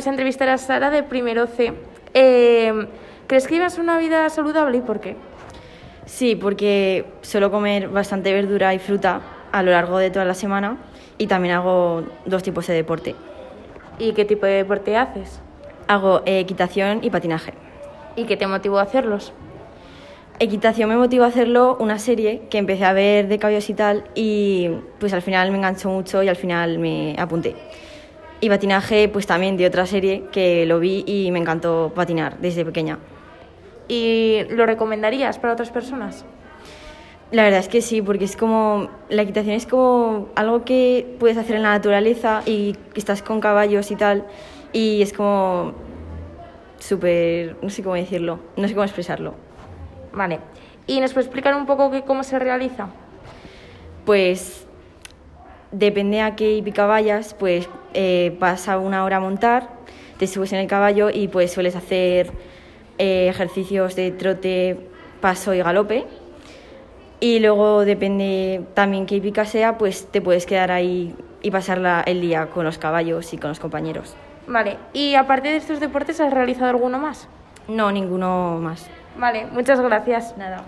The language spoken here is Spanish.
vamos a entrevistar a Sara de primero C. Eh, ¿Crees que llevas una vida saludable y por qué? Sí, porque suelo comer bastante verdura y fruta a lo largo de toda la semana y también hago dos tipos de deporte. ¿Y qué tipo de deporte haces? Hago equitación y patinaje. ¿Y qué te motivó a hacerlos? Equitación me motivó a hacerlo una serie que empecé a ver de caballos y tal y pues al final me enganchó mucho y al final me apunté. Y patinaje pues también de otra serie que lo vi y me encantó patinar desde pequeña. ¿Y lo recomendarías para otras personas? La verdad es que sí, porque es como la equitación es como algo que puedes hacer en la naturaleza y estás con caballos y tal y es como súper, no sé cómo decirlo, no sé cómo expresarlo. Vale. ¿Y nos puedes explicar un poco que, cómo se realiza? Pues depende a qué hípica vayas, pues eh, vas a una hora a montar, te subes en el caballo y pues sueles hacer eh, ejercicios de trote, paso y galope. Y luego depende también qué hípica sea, pues te puedes quedar ahí y pasar la- el día con los caballos y con los compañeros. Vale. ¿Y aparte de estos deportes, has realizado alguno más? No, ninguno más. Vale, muchas gracias. Nada.